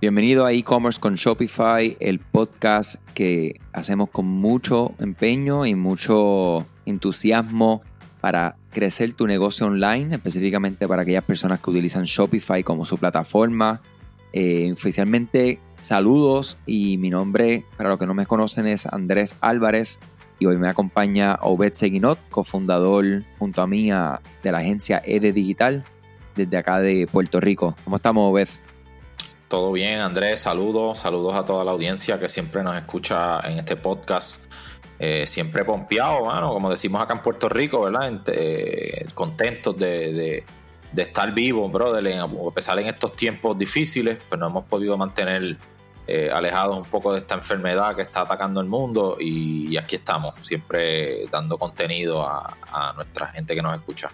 Bienvenido a e-commerce con Shopify, el podcast que hacemos con mucho empeño y mucho entusiasmo para crecer tu negocio online, específicamente para aquellas personas que utilizan Shopify como su plataforma. Eh, oficialmente, saludos y mi nombre, para los que no me conocen, es Andrés Álvarez y hoy me acompaña Obed Seguinot, cofundador junto a mí de la agencia EDE Digital desde acá de Puerto Rico. ¿Cómo estamos, Obed? Todo bien, Andrés. Saludos, saludos a toda la audiencia que siempre nos escucha en este podcast. Eh, siempre pompeado, mano, como decimos acá en Puerto Rico, ¿verdad? Eh, contentos de, estar vivos, brother, a pesar en estos tiempos difíciles, pero no hemos podido mantener eh, alejados un poco de esta enfermedad que está atacando el mundo y, aquí estamos, siempre dando contenido a nuestra gente que nos escucha.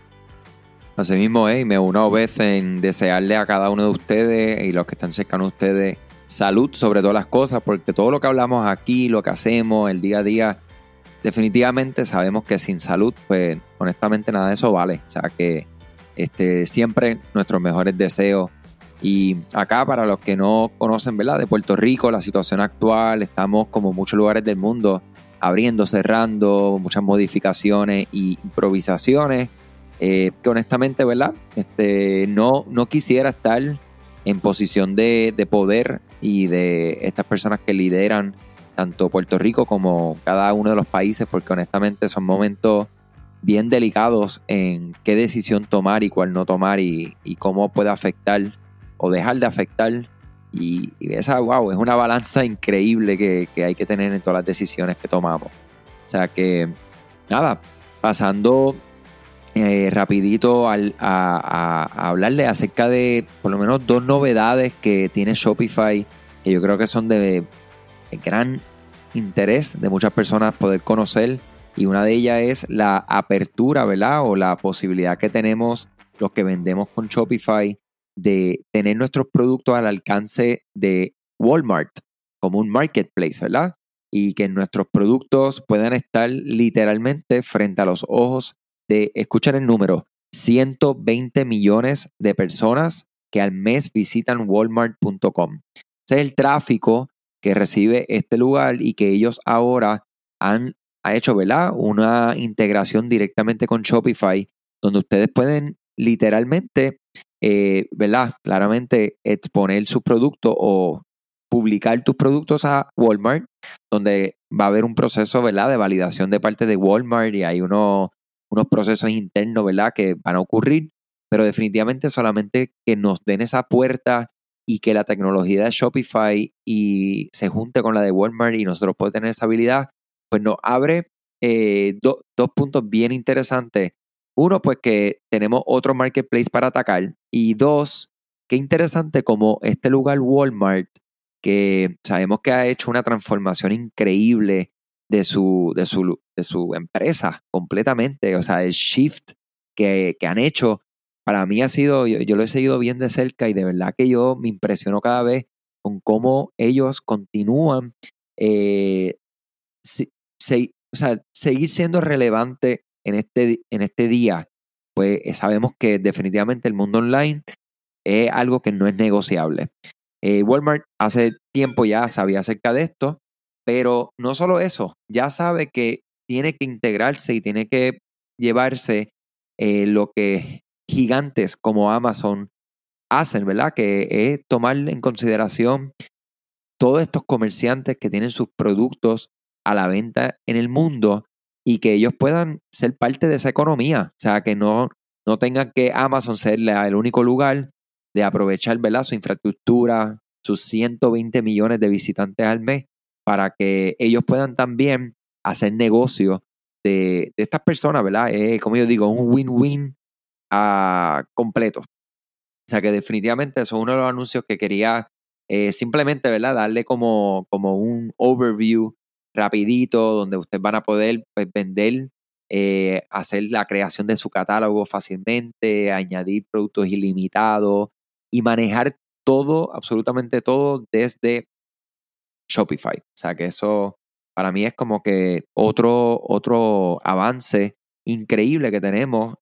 Así mismo, eh, me uno vez en desearle a cada uno de ustedes y los que están cercanos a ustedes salud sobre todas las cosas, porque todo lo que hablamos aquí, lo que hacemos, el día a día, definitivamente sabemos que sin salud, pues honestamente nada de eso vale. O sea que este, siempre nuestros mejores deseos. Y acá, para los que no conocen, ¿verdad? De Puerto Rico, la situación actual, estamos como muchos lugares del mundo abriendo, cerrando, muchas modificaciones y improvisaciones eh, que honestamente, ¿verdad? Este, no, no quisiera estar en posición de, poder y de estas personas que lideran tanto Puerto Rico como cada uno de los países, porque honestamente son momentos bien delicados en qué decisión tomar y cuál no tomar y, cómo puede afectar o dejar de afectar. Y, esa, wow, es una balanza increíble que, que hay que tener en todas las decisiones que tomamos. O sea que, nada, pasando eh, rapidito a, hablarle acerca de por lo menos dos novedades que tiene Shopify que yo creo que son de, gran interés de muchas personas poder conocer y una de ellas es la apertura, ¿verdad? O la posibilidad que tenemos los que vendemos con Shopify de tener nuestros productos al alcance de Walmart como un marketplace, ¿verdad? Y que nuestros productos puedan estar literalmente frente a los ojos de, escuchar el número, 120 millones de personas que al mes visitan walmart.com. Ese es el tráfico que recibe este lugar y que ellos ahora han hecho, ¿verdad? Una integración directamente con Shopify, donde ustedes pueden literalmente, eh, ¿verdad? Claramente exponer su producto o publicar tus productos a Walmart, donde va a haber un proceso, ¿verdad? De validación de parte de Walmart y hay uno unos procesos internos, ¿verdad? Que van a ocurrir, pero definitivamente solamente que nos den esa puerta y que la tecnología de Shopify y se junte con la de Walmart y nosotros podemos tener esa habilidad, pues nos abre eh, dos puntos bien interesantes. Uno, pues que tenemos otro marketplace para atacar. Y dos, qué interesante como este lugar Walmart, que sabemos que ha hecho una transformación increíble de su, de su, de su empresa completamente. O sea, el shift que, han hecho para mí ha sido, yo, lo he seguido bien de cerca y de verdad que yo me impresiono cada vez con cómo ellos continúan, eh, o sea, seguir siendo relevante en este, en este día. Pues eh, sabemos que definitivamente el mundo online es algo que no es negociable. Eh, Walmart hace tiempo ya sabía acerca de esto pero no solo eso, ya sabe que tiene que integrarse y tiene que llevarse eh, lo que gigantes como Amazon hacen, ¿verdad? Que es tomar en consideración todos estos comerciantes que tienen sus productos a la venta en el mundo y que ellos puedan ser parte de esa economía. O sea, que no, no tengan que Amazon ser el único lugar de aprovechar, ¿verdad? Su infraestructura, sus 120 millones de visitantes al mes, para que ellos puedan también hacer negocio de, estas personas, ¿verdad? como yo digo, un win-win uh, completo. O sea que definitivamente eso es uno de los anuncios que quería eh, simplemente, ¿verdad? Darle como, como un overview rapidito donde ustedes van a poder pues, vender, eh, hacer la creación de su catálogo fácilmente, añadir productos ilimitados y manejar todo, absolutamente todo desde Shopify. O sea que eso para mí es como que otro, otro avance increíble que tenemos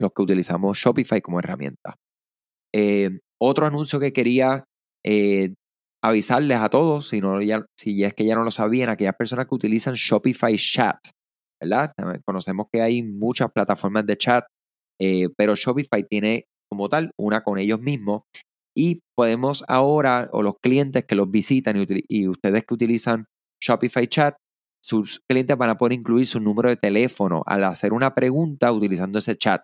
los que utilizamos Shopify como herramienta. Eh, otro anuncio que quería eh, avisarles a todos, si, no, ya, es que ya no lo sabían, aquellas personas que utilizan Shopify Chat, ¿verdad? Conocemos que hay muchas plataformas de chat, eh, pero Shopify tiene como tal una con ellos mismos y podemos ahora, o los clientes que los visitan y, ustedes que utilizan Shopify Chat, sus clientes van a poder incluir su número de teléfono al hacer una pregunta utilizando ese chat.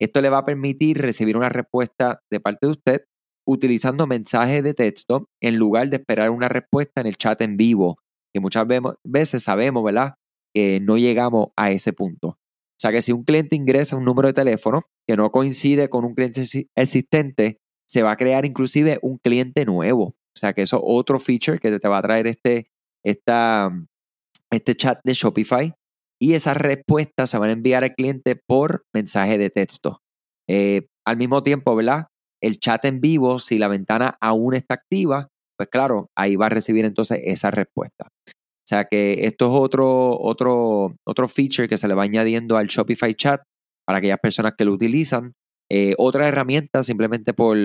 Esto le va a permitir recibir una respuesta de parte de usted utilizando mensajes de texto en lugar de esperar una respuesta en el chat en vivo, que muchas veces sabemos, ¿verdad? Que no llegamos a ese punto. O sea que si un cliente ingresa un número de teléfono que no coincide con un cliente existente, se va a crear inclusive un cliente nuevo. O sea que eso es otro feature que te va a traer este, este chat de Shopify. Y esas respuestas se van a enviar al cliente por mensaje de texto. Eh, al mismo tiempo, ¿verdad? el chat en vivo, si la ventana aún está activa, pues claro, ahí va a recibir entonces esa respuesta. O sea que esto es otro, otro, otro feature que se le va añadiendo al Shopify Chat para aquellas personas que lo utilizan. Eh, otra herramienta, simplemente por,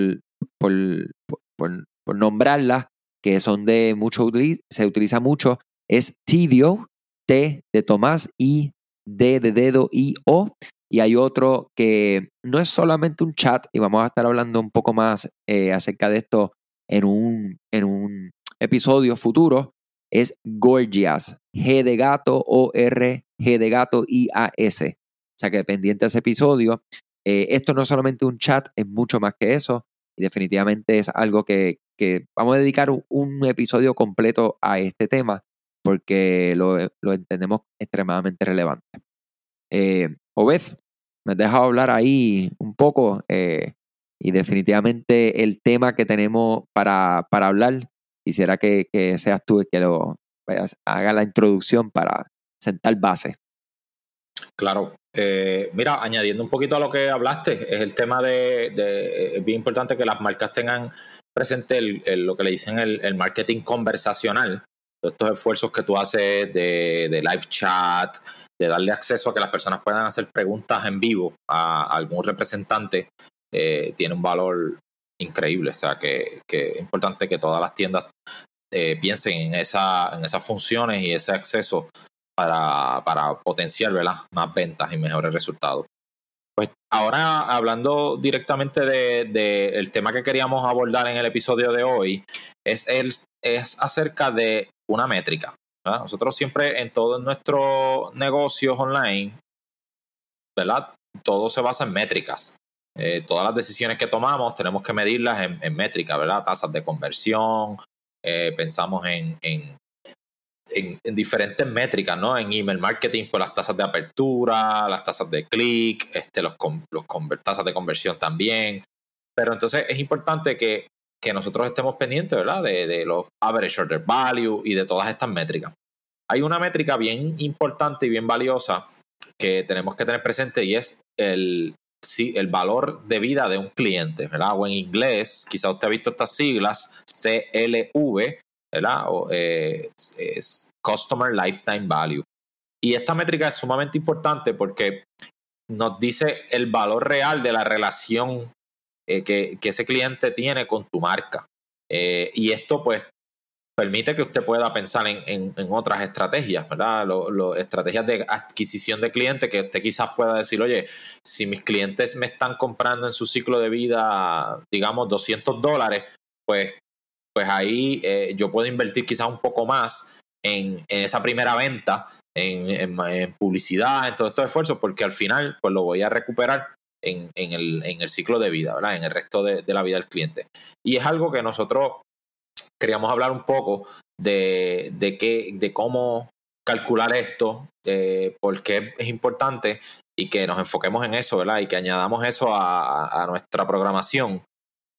por, por, nombrarla, que son de mucho, se utiliza mucho, es Tidio, T de Tomás, y D de dedo, I, O, y hay otro que no es solamente un chat, y vamos a estar hablando un poco más eh, acerca de esto en un, en un episodio futuro, es Gorgias, G de gato, O-R, G de gato, I-A-S. O sea que pendiente de ese episodio, eh, esto no es solamente un chat, es mucho más que eso, y definitivamente es algo que, vamos a dedicar un, episodio completo a este tema, porque lo, lo entendemos extremadamente relevante. Eh, Obed, me has dejado hablar ahí un poco eh, y definitivamente el tema que tenemos para, para hablar, quisiera que, seas tú el que lo haga la introducción para sentar base. Claro. Eh, mira, añadiendo un poquito a lo que hablaste, es el tema de, es bien importante que las marcas tengan presente lo que le dicen el, marketing conversacional, estos esfuerzos que tú haces de, live chat, de darle acceso a que las personas puedan hacer preguntas en vivo a, algún representante, eh, tiene un valor increíble. O sea, que, es importante que todas las tiendas eh, piensen en, esa, en esas funciones y ese acceso para, para potenciar más ventas y mejores resultados. Pues ahora hablando directamente del de, el tema que queríamos abordar en el episodio de hoy, es, el, es acerca de una métrica. Nosotros siempre en todos nuestros negocios online, ¿verdad? Todo se basa en métricas. Eh, todas las decisiones que tomamos tenemos que medirlas en, métricas, ¿verdad? Tasas de conversión, eh, pensamos en, en, diferentes métricas, ¿no? En email marketing, por las tasas de apertura, las tasas de clic, este, los, los tasas de conversión también. Pero entonces es importante que que nosotros estemos pendientes, ¿verdad? De, los average order value y de todas estas métricas. Hay una métrica bien importante y bien valiosa que tenemos que tener presente y es el, el valor de vida de un cliente, ¿verdad? O en inglés, quizá usted ha visto estas siglas, CLV, ¿verdad? O, eh, es Customer Lifetime Value. Y esta métrica es sumamente importante porque nos dice el valor real de la relación eh, que, ese cliente tiene con tu marca. Eh, y esto pues permite que usted pueda pensar en, otras estrategias, ¿verdad? estrategias de adquisición de clientes que usted quizás pueda decir, oye, si mis clientes me están comprando en su ciclo de vida, digamos, 200 dólares, pues, pues ahí eh, yo puedo invertir quizás un poco más en, esa primera venta, en, publicidad, en todos estos esfuerzos, porque al final pues lo voy a recuperar en, el, ciclo de vida, ¿verdad? En el resto de, la vida del cliente. Y es algo que nosotros queríamos hablar un poco de, de, qué, de cómo calcular esto, de por qué es importante y que nos enfoquemos en eso, ¿verdad? Y que añadamos eso a, nuestra programación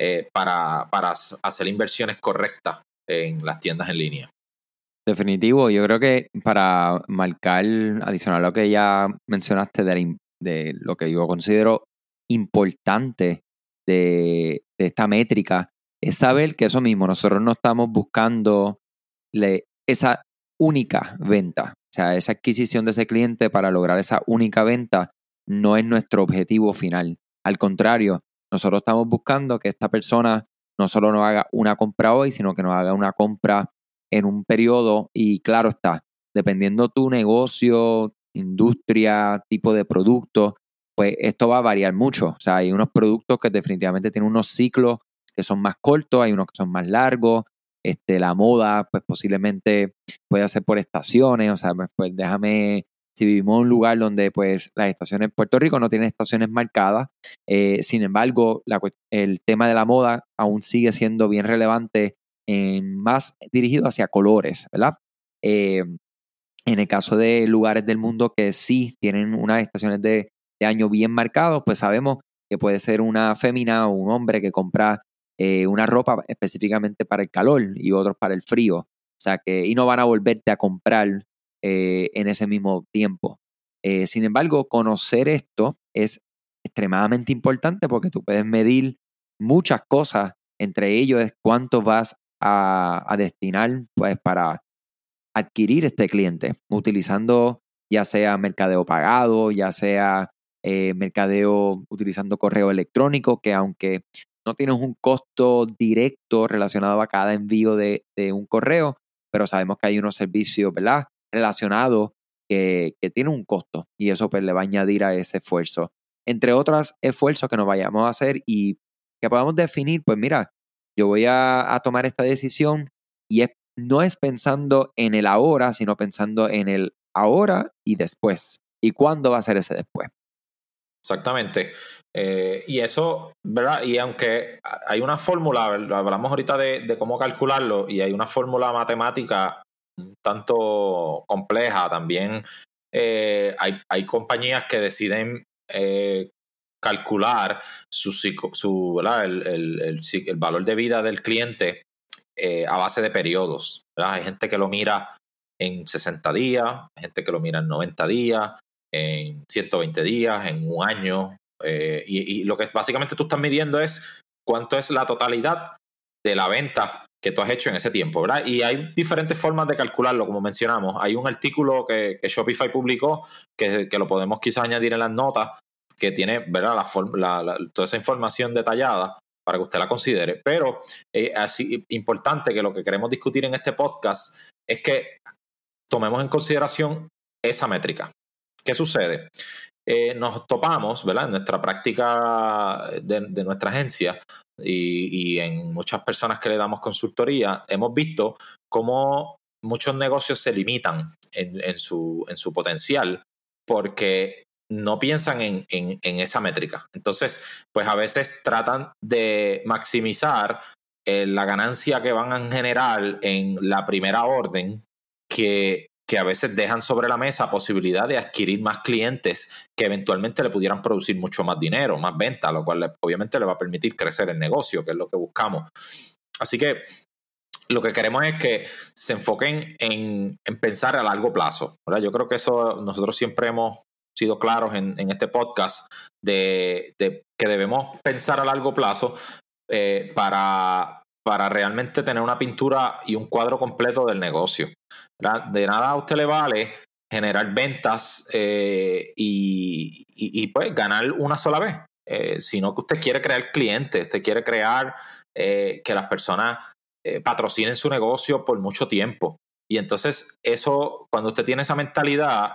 eh, para, para hacer inversiones correctas en las tiendas en línea. Definitivo, yo creo que para marcar, adicional a lo que ya mencionaste de, de lo que yo considero importante de, esta métrica es saber que eso mismo, nosotros no estamos buscando esa única venta, o sea, esa adquisición de ese cliente para lograr esa única venta no es nuestro objetivo final. Al contrario, nosotros estamos buscando que esta persona no solo nos haga una compra hoy, sino que nos haga una compra en un periodo y claro está, dependiendo tu negocio, industria, tipo de producto, pues esto va a variar mucho. O sea, hay unos productos que definitivamente tienen unos ciclos que son más cortos, hay unos que son más largos. Este, la moda, pues posiblemente puede ser por estaciones, o sea, pues, pues déjame, si vivimos en un lugar donde pues las estaciones Puerto Rico no tienen estaciones marcadas, eh, sin embargo, el tema de la moda aún sigue siendo bien relevante, más dirigido hacia colores, ¿verdad? Eh, en el caso de lugares del mundo que sí tienen unas estaciones de, de año bien marcados, pues sabemos que puede ser una fémina o un hombre que compra eh, una ropa específicamente para el calor y otros para el frío. O sea que, y no van a volverte a comprar eh, en ese mismo tiempo. Eh, sin embargo, conocer esto es extremadamente importante porque tú puedes medir muchas cosas, entre ellos es cuánto vas a, destinar pues, para adquirir este cliente, utilizando ya sea mercadeo pagado, ya sea eh, mercadeo utilizando correo electrónico, que aunque no tienes un costo directo relacionado a cada envío de, un correo, pero sabemos que hay unos servicios, ¿verdad? Relacionados que, tienen un costo y eso pues le va a añadir a ese esfuerzo. Entre otros esfuerzos que nos vayamos a hacer y que podamos definir, pues mira, yo voy a, tomar esta decisión y es, no es pensando en el ahora, sino pensando en el ahora y después. ¿Y cuándo va a ser ese después? Exactamente. Eh, y eso, ¿verdad? Y aunque hay una fórmula, hablamos ahorita de, cómo calcularlo, y hay una fórmula matemática tanto compleja también. Eh, hay, hay, compañías que deciden eh, calcular su, su el, el, el, valor de vida del cliente a base de periodos. Hay gente que lo mira en 60 días, hay gente que lo mira en 90 días, en 120 días, en un año. Eh, y, lo que básicamente tú estás midiendo es cuánto es la totalidad de la venta que tú has hecho en ese tiempo, ¿verdad? Y hay diferentes formas de calcularlo, como mencionamos. Hay un artículo que, Shopify publicó, que, lo podemos quizás añadir en las notas, que tiene, ¿verdad? Toda esa información detallada para que usted la considere. Pero es así importante que lo que queremos discutir en este podcast es que tomemos en consideración esa métrica. ¿Qué sucede? Eh, nos topamos, ¿verdad? En nuestra práctica de, nuestra agencia y, en muchas personas que le damos consultoría, hemos visto cómo muchos negocios se limitan en, su, en su potencial porque no piensan en, esa métrica. Entonces, pues a veces tratan de maximizar eh, la ganancia que van a generar en la primera orden que que a veces dejan sobre la mesa posibilidad de adquirir más clientes que eventualmente le pudieran producir mucho más dinero, más venta, lo cual obviamente le va a permitir crecer el negocio, que es lo que buscamos. Así que lo que queremos es que se enfoquen en, pensar a largo plazo. Yo creo que eso nosotros siempre hemos sido claros en, este podcast de, que debemos pensar a largo plazo eh, para, para realmente tener una pintura y un cuadro completo del negocio. De nada a usted le vale generar ventas eh, y, pues ganar una sola vez, eh, sino que usted quiere crear clientes, usted quiere crear eh, que las personas patrocinen su negocio por mucho tiempo. Y entonces eso, cuando usted tiene esa mentalidad,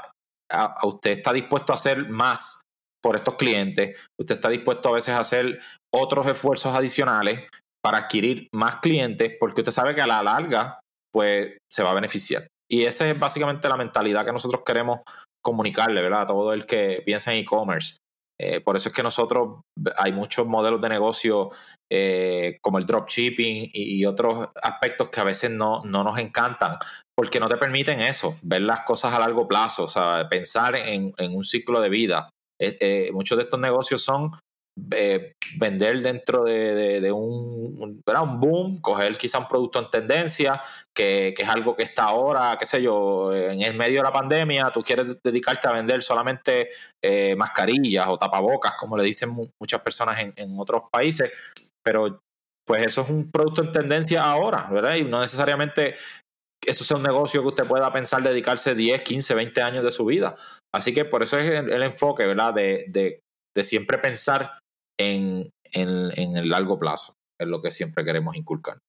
a usted está dispuesto a hacer más por estos clientes, usted está dispuesto a veces a hacer otros esfuerzos adicionales para adquirir más clientes porque usted sabe que a la larga pues se va a beneficiar. Y esa es básicamente la mentalidad que nosotros queremos comunicarle, ¿verdad? A todo el que piensa en e-commerce. Eh, por eso es que nosotros hay muchos modelos de negocio eh, como el dropshipping y, otros aspectos que a veces no, no, nos encantan porque no te permiten eso, ver las cosas a largo plazo, o sea, pensar en, en un ciclo de vida. Eh, muchos de estos negocios son eh, vender dentro de, un, un boom, coger quizá un producto en tendencia, que, es algo que está ahora, qué sé yo, en el medio de la pandemia, tú quieres dedicarte a vender solamente eh, mascarillas o tapabocas, como le dicen muchas personas en, otros países, pero pues eso es un producto en tendencia ahora, ¿verdad? Y no necesariamente eso sea un negocio que usted pueda pensar dedicarse 10, 15, 20 años de su vida. Así que por eso es el, enfoque, ¿verdad? De, de, siempre pensar en, en, el largo plazo. es lo que siempre queremos inculcar.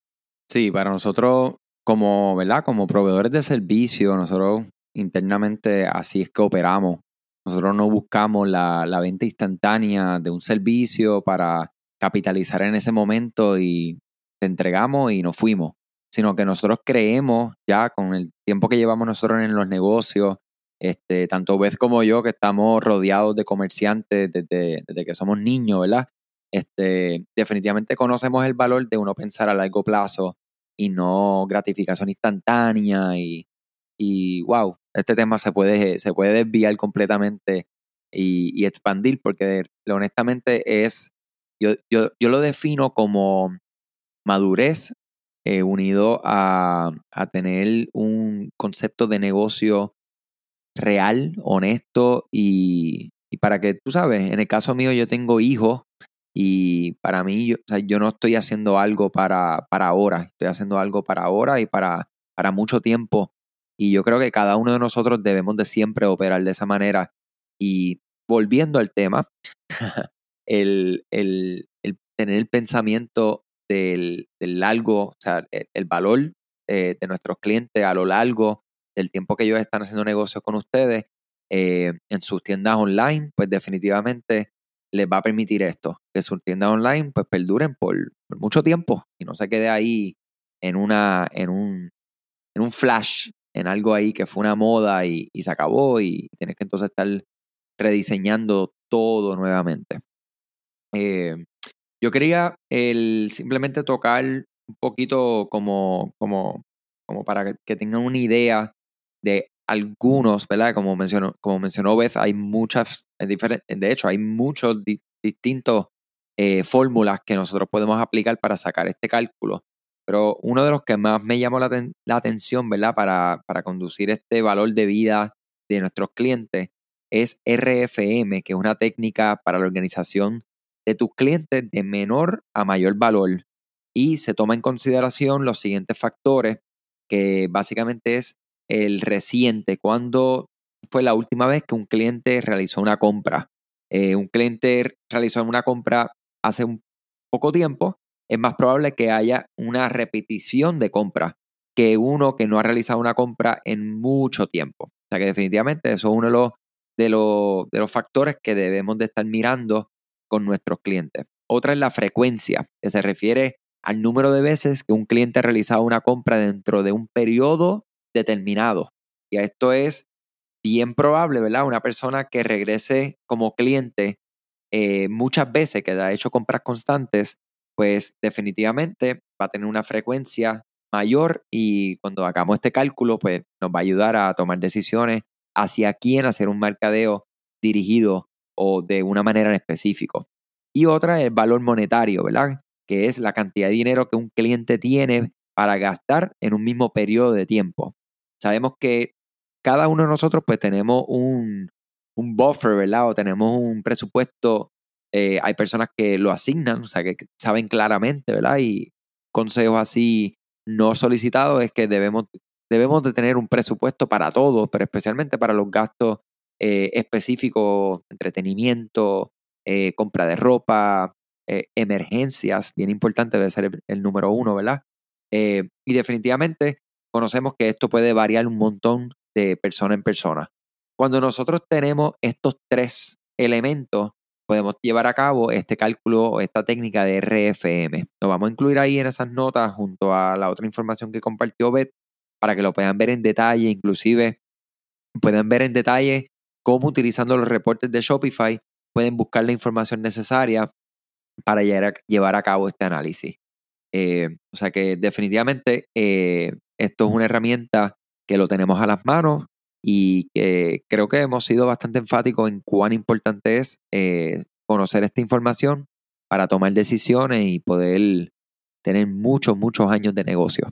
Sí, para nosotros como, ¿verdad? Como proveedores de servicio, nosotros internamente así es que operamos. Nosotros no buscamos la, la venta instantánea de un servicio para capitalizar en ese momento y te entregamos y nos fuimos, sino que nosotros creemos ya con el tiempo que llevamos nosotros en los negocios, este, tanto Beth como yo, que estamos rodeados de comerciantes desde, desde que somos niños, ¿verdad? Este, definitivamente conocemos el valor de uno pensar a largo plazo y no gratificación instantánea y, y wow, este tema se puede, se puede desviar completamente y, expandir porque honestamente es, yo, yo, yo, lo defino como madurez eh, unido a, a tener un concepto de negocio real, honesto y, y, para que tú sabes, en el caso mío yo tengo hijos y para mí, yo, o sea, yo no estoy haciendo algo para, para ahora, estoy haciendo algo para ahora y para, para mucho tiempo. Y yo creo que cada uno de nosotros debemos de siempre operar de esa manera. Y volviendo al tema, el, el, el tener el pensamiento del, del largo, o sea, el, valor eh, de nuestros clientes a lo largo del tiempo que ellos están haciendo negocios con ustedes eh, en sus tiendas online, pues definitivamente les va a permitir esto, que sus tiendas online pues perduren por, mucho tiempo y no se quede ahí en una, en un, en un flash, en algo ahí que fue una moda y, se acabó y tienes que entonces estar rediseñando todo nuevamente. Eh, yo quería el simplemente tocar un poquito como, como, como para que, que tengan una idea de algunos, ¿verdad? Como mencionó, como mencionó Beth, hay muchas, de hecho, hay muchos distintos eh, fórmulas que nosotros podemos aplicar para sacar este cálculo. Pero uno de los que más me llamó la, la atención, ¿verdad? Para, para conducir este valor de vida de nuestros clientes es RFM, que es una técnica para la organización de tus clientes de menor a mayor valor. Y se toma en consideración los siguientes factores, que básicamente es el reciente, cuando fue la última vez que un cliente realizó una compra. Eh, un cliente realizó una compra hace un poco tiempo, es más probable que haya una repetición de compra que uno que no ha realizado una compra en mucho tiempo. O sea que definitivamente eso es uno de los, de los, de los factores que debemos de estar mirando con nuestros clientes. Otra es la frecuencia, que se refiere al número de veces que un cliente ha realizado una compra dentro de un periodo determinado. Y esto es bien probable, ¿verdad? Una persona que regrese como cliente eh, muchas veces, que ha hecho compras constantes, pues definitivamente va a tener una frecuencia mayor y cuando hagamos este cálculo, pues nos va a ayudar a tomar decisiones hacia quién hacer un mercadeo dirigido o de una manera en específico. Y otra es el valor monetario, ¿verdad? Que es la cantidad de dinero que un cliente tiene para gastar en un mismo periodo de tiempo. Sabemos que cada uno de nosotros pues tenemos un, un buffer, ¿verdad? O tenemos un presupuesto. Eh, hay personas que lo asignan, o sea, que saben claramente, ¿verdad? Y consejos así no solicitados es que debemos, debemos de tener un presupuesto para todos, pero especialmente para los gastos eh, específicos, entretenimiento, eh, compra de ropa, emergencias, bien importante debe ser el número uno, ¿verdad? y definitivamente conocemos que esto puede variar un montón de persona en persona. Cuando nosotros tenemos estos tres elementos, podemos llevar a cabo este cálculo o esta técnica de RFM. Lo vamos a incluir ahí en esas notas junto a la otra información que compartió Beth para que lo puedan ver en detalle, inclusive pueden ver en detalle cómo utilizando los reportes de Shopify pueden buscar la información necesaria para llevar a, cabo este análisis. Eh, o sea que definitivamente eh, esto es una herramienta que lo tenemos a las manos y que creo que hemos sido bastante enfáticos en cuán importante es eh, conocer esta información para tomar decisiones y poder tener muchos, muchos años de negocio.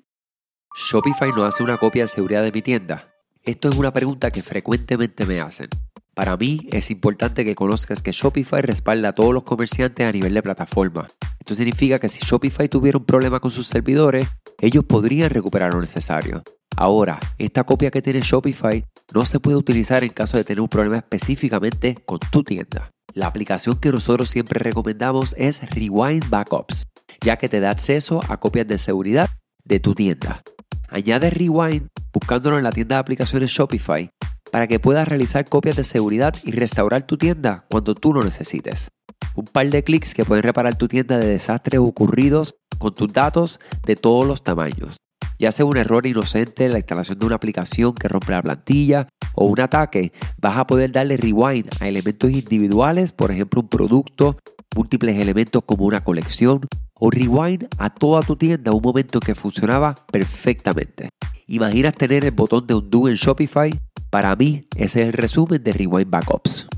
¿Shopify no hace una copia de seguridad de mi tienda? Esto es una pregunta que frecuentemente me hacen. Para mí es importante que conozcas que Shopify respalda a todos los comerciantes a nivel de plataforma. Esto significa que si Shopify tuviera un problema con sus servidores, ellos podrían recuperar lo necesario. Ahora, esta copia que tiene Shopify no se puede utilizar en caso de tener un problema específicamente con tu tienda. La aplicación que nosotros siempre recomendamos es Rewind Backups. ya que te da acceso a copias de seguridad de tu tienda. Añade Rewind buscándolo en la tienda de aplicaciones Shopify para que puedas realizar copias de seguridad y restaurar tu tienda cuando tú lo necesites. Un par de clics que pueden reparar tu tienda de desastres ocurridos con tus datos de todos los tamaños. Ya sea un error inocente en la instalación de una aplicación que rompe la plantilla o un ataque, vas a poder darle rewind a elementos individuales, por ejemplo un producto, múltiples elementos como una colección o rewind a toda tu tienda un momento que funcionaba perfectamente. ¿Imaginas tener el botón de undo en Shopify? Para mí, ese es el resumen de Rewind Backups.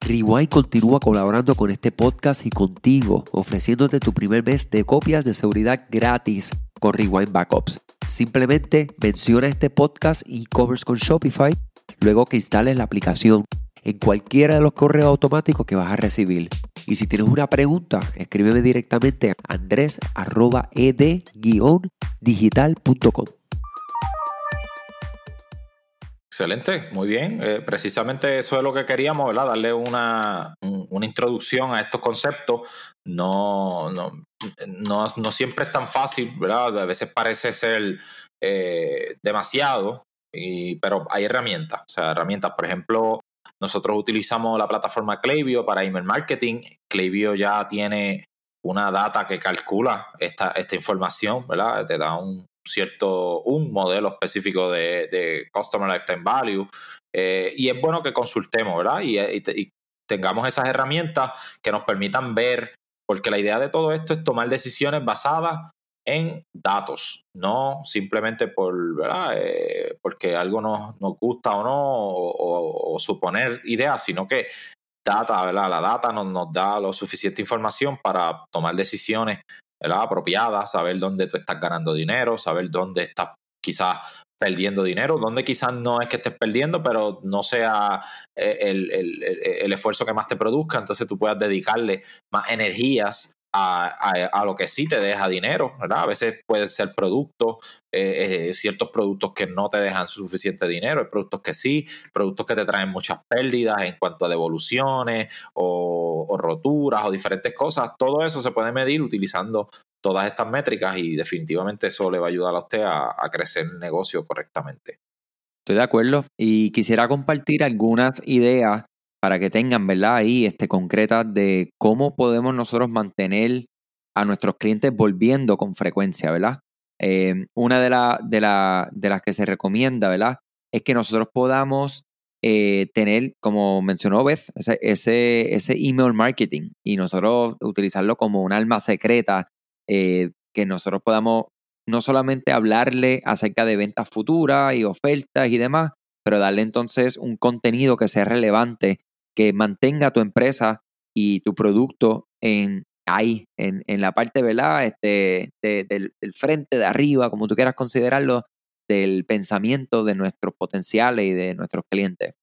Rewind continúa colaborando con este podcast y contigo, ofreciéndote tu primer mes de copias de seguridad gratis con Rewind Backups. Simplemente menciona este podcast y covers con Shopify luego que instales la aplicación en cualquiera de los correos automáticos que vas a recibir. Y si tienes una pregunta, escríbeme directamente a andres.ed-digital.com. Excelente, muy bien. Eh, precisamente eso es lo que queríamos, ¿verdad? Darle una, una introducción a estos conceptos. No, no, no, siempre es tan fácil, ¿verdad? A veces parece ser eh, demasiado, y, pero hay herramientas. O sea, herramientas, por ejemplo, nosotros utilizamos la plataforma Klaviyo para email marketing. Klaviyo ya tiene una data que calcula esta, esta información, ¿verdad? Te da un, cierto, un modelo específico de, Customer Lifetime Value. Eh, y es bueno que consultemos, ¿verdad? Y, y, tengamos esas herramientas que nos permitan ver, porque la idea de todo esto es tomar decisiones basadas en datos, no simplemente por, ¿verdad? Eh, porque algo nos, nos, gusta o no, o, suponer ideas, sino que data, ¿verdad? la data nos da lo suficiente información para tomar decisiones ¿verdad? apropiadas, saber dónde tú estás ganando dinero, saber dónde estás quizás perdiendo dinero, dónde quizás no es que estés perdiendo, pero no sea eh, el, el, el, esfuerzo que más te produzca, entonces tú puedas dedicarle más energías a, lo que sí te deja dinero, ¿verdad? A veces pueden ser productos, eh, eh, ciertos productos que no te dejan suficiente dinero, hay productos que sí, productos que te traen muchas pérdidas en cuanto a devoluciones o, roturas o diferentes cosas. Todo eso se puede medir utilizando todas estas métricas y definitivamente eso le va a ayudar a usted a, a crecer el negocio correctamente. Estoy de acuerdo y quisiera compartir algunas ideas para que tengan, ¿verdad? Ahí este, concretas de cómo podemos nosotros mantener a nuestros clientes volviendo con frecuencia, ¿verdad? Eh, una de, de, de, las que se recomienda, ¿verdad? Es que nosotros podamos eh, tener, como mencionó Beth, ese, ese, ese, email marketing y nosotros utilizarlo como un alma secreta, eh, que nosotros podamos no solamente hablarle acerca de ventas futuras y ofertas y demás, pero darle entonces un contenido que sea relevante que mantenga tu empresa y tu producto en ahí, en, en la parte, ¿verdad? Este, del, frente, de arriba, como tú quieras considerarlo, del pensamiento de nuestros potenciales y de nuestros clientes.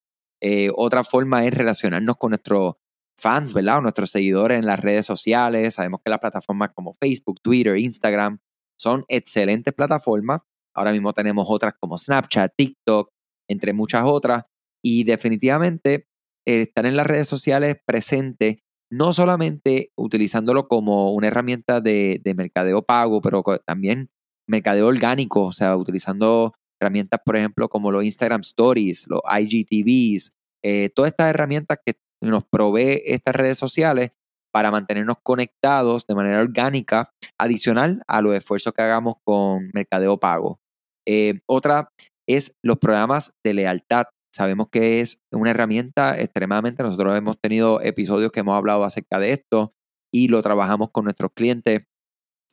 Eh, otra forma es relacionarnos con nuestros fans, ¿verdad? O nuestros seguidores en las redes sociales. Sabemos que las plataformas como Facebook, Twitter, Instagram son excelentes plataformas. Ahora mismo tenemos otras como Snapchat, TikTok, entre muchas otras. Y definitivamente estar en las redes sociales presente, no solamente utilizándolo como una herramienta de, mercadeo pago, pero también mercadeo orgánico, o sea, utilizando herramientas, por ejemplo, como los Instagram Stories, los IGTVs, eh, todas estas herramientas que nos provee estas redes sociales para mantenernos conectados de manera orgánica, adicional a los esfuerzos que hagamos con mercadeo pago. Eh, otra es los programas de lealtad. Sabemos que es una herramienta extremadamente, nosotros hemos tenido episodios que hemos hablado acerca de esto y lo trabajamos con nuestros clientes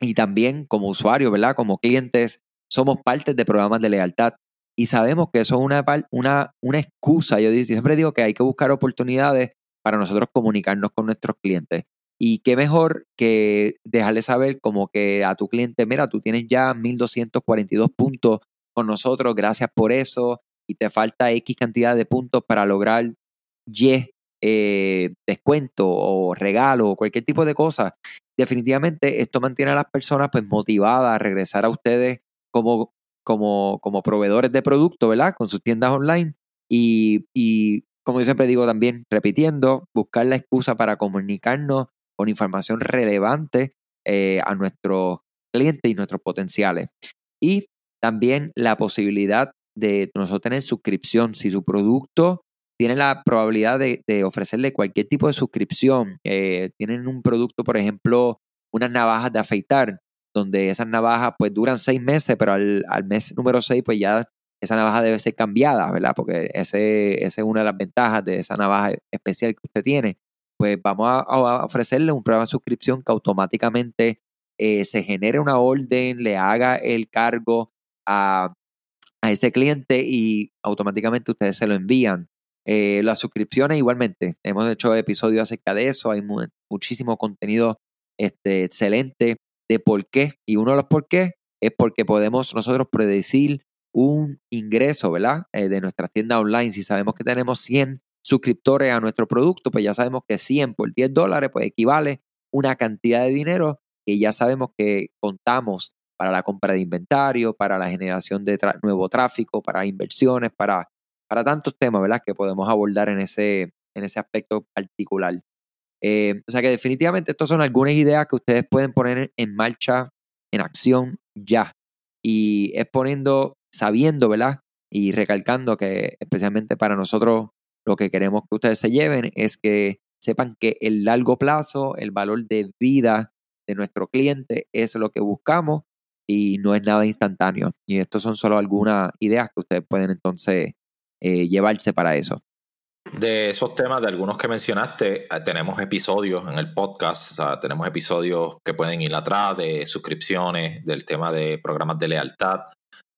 y también como usuarios, ¿verdad? Como clientes, somos parte de programas de lealtad y sabemos que eso es una, una, una excusa. Yo siempre digo que hay que buscar oportunidades para nosotros comunicarnos con nuestros clientes. Y qué mejor que dejarle saber como que a tu cliente, mira, tú tienes ya 1242 puntos con nosotros, gracias por eso, y te falta X cantidad de puntos para lograr Y eh, descuento o regalo o cualquier tipo de cosa, definitivamente esto mantiene a las personas pues motivadas a regresar a ustedes como, como, como proveedores de producto, ¿verdad? Con sus tiendas online y, y como yo siempre digo también, repitiendo, buscar la excusa para comunicarnos con información relevante eh, a nuestros clientes y nuestros potenciales. Y también la posibilidad de nosotros tener suscripción. Si su producto tiene la probabilidad de, ofrecerle cualquier tipo de suscripción, eh, tienen un producto, por ejemplo, unas navajas de afeitar, donde esas navajas pues duran seis meses, pero al, mes número seis pues ya esa navaja debe ser cambiada, ¿verdad? Porque ese, esa es una de las ventajas de esa navaja especial que usted tiene. Pues vamos a, ofrecerle un programa de suscripción que automáticamente eh, se genere una orden, le haga el cargo a, ese cliente y automáticamente ustedes se lo envían. Eh, las suscripciones igualmente, hemos hecho episodios acerca de eso, hay muchísimo contenido este, excelente de por qué. Y uno de los por qué es porque podemos nosotros predecir un ingreso, ¿verdad? Eh, de nuestra tienda online. Si sabemos que tenemos 100 suscriptores a nuestro producto, pues ya sabemos que 100 por 10 dólares, pues equivale una cantidad de dinero que ya sabemos que contamos para la compra de inventario, para la generación de nuevo tráfico, para inversiones, para, para tantos temas, ¿verdad? Que podemos abordar en ese, en ese aspecto particular. Eh, o sea que definitivamente estas son algunas ideas que ustedes pueden poner en marcha, en acción ya. Y es poniendo, sabiendo, ¿verdad? Y recalcando que especialmente para nosotros lo que queremos que ustedes se lleven es que sepan que el largo plazo, el valor de vida de nuestro cliente es lo que buscamos y no es nada instantáneo. Y estos son solo algunas ideas que ustedes pueden entonces eh, llevarse para eso. De esos temas, de algunos que mencionaste, eh, tenemos episodios en el podcast, o sea, tenemos episodios que pueden ir atrás de suscripciones, del tema de programas de lealtad.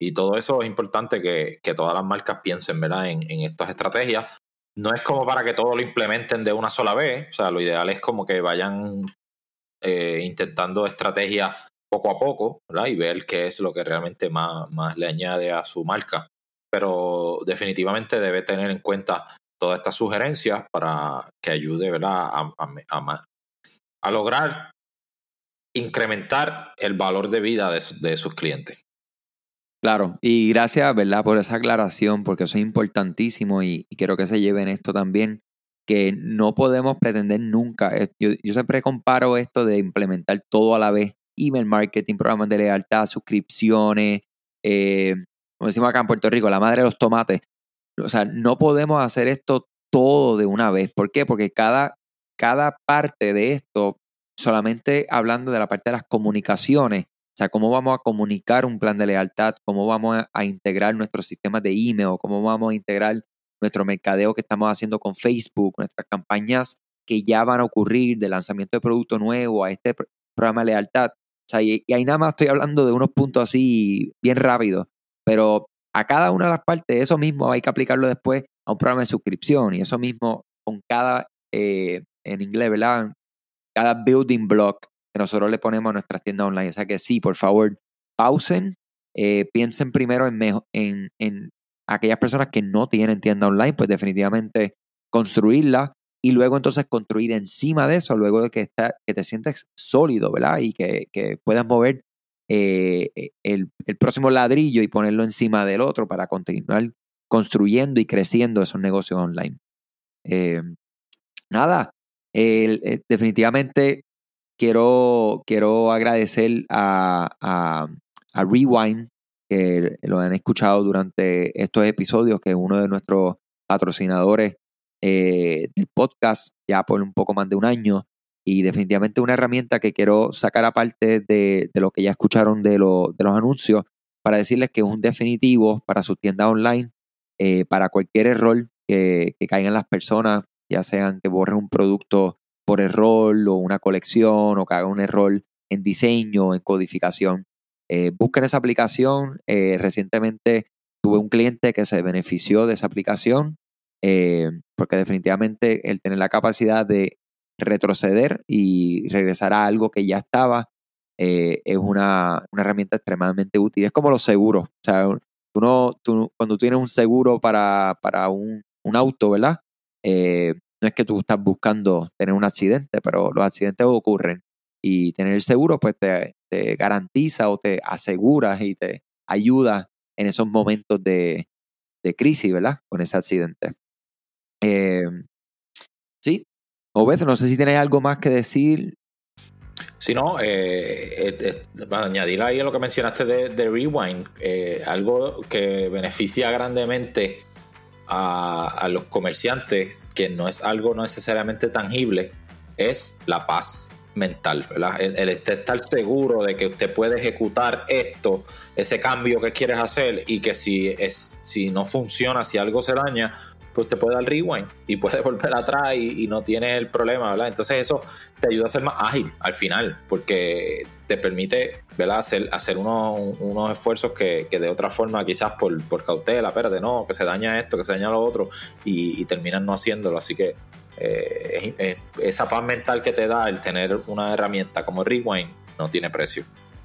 Y todo eso es importante que, todas las marcas piensen ¿verdad? En, estas estrategias. No es como para que todo lo implementen de una sola vez, o sea, lo ideal es como que vayan eh, intentando estrategias poco a poco ¿verdad? y ver qué es lo que realmente más, más le añade a su marca. Pero definitivamente debe tener en cuenta todas estas sugerencias para que ayude ¿verdad? A, a, lograr incrementar el valor de vida de, sus clientes. Claro, y gracias, ¿verdad?, por esa aclaración, porque eso es importantísimo y, quiero que se lleven esto también, que no podemos pretender nunca, yo, siempre comparo esto de implementar todo a la vez, email marketing, programas de lealtad, suscripciones, eh, como decimos acá en Puerto Rico, la madre de los tomates, o sea, no podemos hacer esto todo de una vez. ¿Por qué? Porque cada, cada parte de esto, solamente hablando de la parte de las comunicaciones, o sea, cómo vamos a comunicar un plan de lealtad, cómo vamos a, integrar nuestros sistemas de email, cómo vamos a integrar nuestro mercadeo que estamos haciendo con Facebook, nuestras campañas que ya van a ocurrir de lanzamiento de producto nuevo a este programa de lealtad. O sea, y, y ahí nada más estoy hablando de unos puntos así bien rápidos, pero a cada una de las partes, eso mismo hay que aplicarlo después a un programa de suscripción y eso mismo con cada, eh, en inglés, ¿verdad? Cada building block que nosotros le ponemos a nuestras tiendas online. O sea que sí, por favor, pausen, eh, piensen primero en, en, en aquellas personas que no tienen tienda online, pues definitivamente construirla y luego entonces construir encima de eso, luego de que, está, que te sientes sólido, ¿verdad? Y que, que puedas mover eh, eh, el, próximo ladrillo y ponerlo encima del otro para continuar construyendo y creciendo esos negocios online. Eh, nada, definitivamente quiero, quiero agradecer a, a, Rewind, que lo han escuchado durante estos episodios, que es uno de nuestros patrocinadores del podcast ya por un poco más de un año y definitivamente una herramienta que quiero sacar aparte de, lo que ya escucharon de, lo, de, los anuncios para decirles que es un definitivo para su tienda online, eh, para cualquier error que, que caigan las personas, ya sean que borren un producto por error o una colección o que hagan un error en diseño, en codificación. Eh, busquen esa aplicación. Eh, recientemente tuve un cliente que se benefició de esa aplicación porque definitivamente él tiene la capacidad de retroceder y regresar a algo que ya estaba, eh, es una, herramienta extremadamente útil. Es como los seguros. O sea, tú no, tú, cuando tienes un seguro para, para un, auto, ¿verdad? Eh, no es que tú estás buscando tener un accidente, pero los accidentes ocurren. Y tener el seguro, pues te, garantiza o te asegura y te ayuda en esos momentos de, crisis, ¿verdad? Con ese accidente. Eh, sí, Obed, no sé si tienes algo más que decir. sino eh, añadir ahí a lo que mencionaste de, Rewind, algo que beneficia grandemente a, los comerciantes, que no es algo necesariamente tangible, es la paz mental, ¿verdad? El, estar seguro de que usted puede ejecutar esto, ese cambio que quieres hacer y que si, es, si no funciona, si algo se daña, pues usted puede dar rewind y puede volver atrás y, no tiene el problema, ¿verdad? Entonces eso te ayuda a ser más ágil al final, porque te permite, ¿verdad? Hacer, unos, esfuerzos que, de otra forma quizás por, por cautela, espérate, no, que se daña esto, que se daña lo otro y, terminan no haciéndolo. Así que eh, esa paz mental que te da el tener una herramienta como Rewind no tiene precio.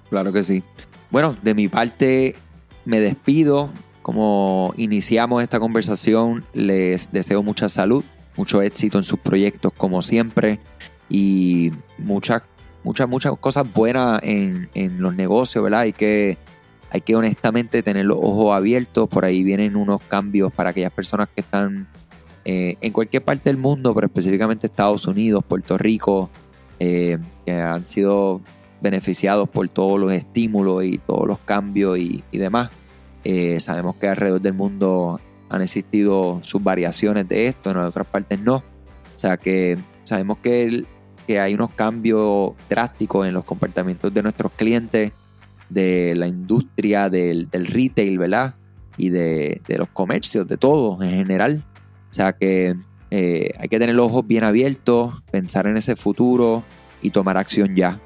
Claro que sí. Bueno, de mi parte me despido. Como iniciamos esta conversación, les deseo mucha salud, mucho éxito en sus proyectos como siempre y muchas, muchas, muchas cosas buenas en, los negocios, ¿verdad? Hay que, hay que honestamente tener los ojos abiertos. Por ahí vienen unos cambios para aquellas personas que están eh, en cualquier parte del mundo, pero específicamente Estados Unidos, Puerto Rico, eh, que han sido beneficiados por todos los estímulos y todos los cambios y demás. Eh, sabemos que alrededor del mundo han existido sus variaciones de esto, en otras partes no. O sea que sabemos que, que hay unos cambios drásticos en los comportamientos de nuestros clientes, de la industria, del, retail, ¿verdad? Y de, los comercios, de todo en general. O sea que eh, hay que tener los ojos bien abiertos, pensar en ese futuro y tomar acción ya.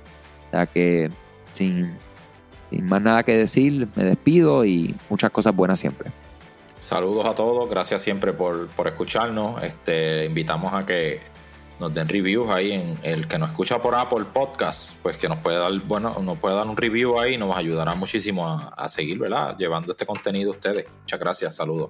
O sea que sin, sin más nada que decir, me despido y muchas cosas buenas siempre. Saludos a todos, gracias siempre por, escucharnos. Este, invitamos a que nos den reviews ahí en el que nos escucha por Apple Podcast, pues que nos puede dar, bueno, nos puede dar un review ahí, nos ayudará muchísimo a, a seguir, ¿verdad? Llevando este contenido a ustedes. Muchas gracias, saludos.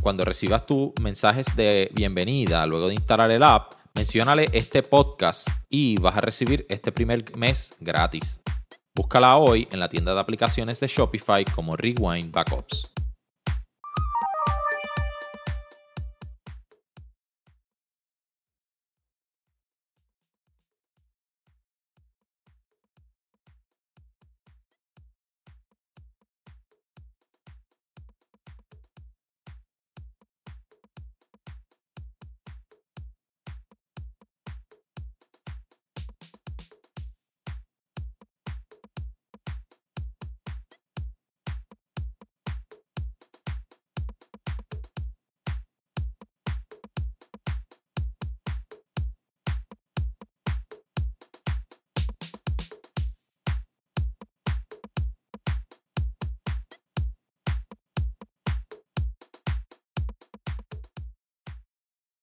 cuando recibas tus mensajes de bienvenida luego de instalar el app, menciónale este podcast y vas a recibir este primer mes gratis. Búscala hoy en la tienda de aplicaciones de Shopify como Rewind Backups.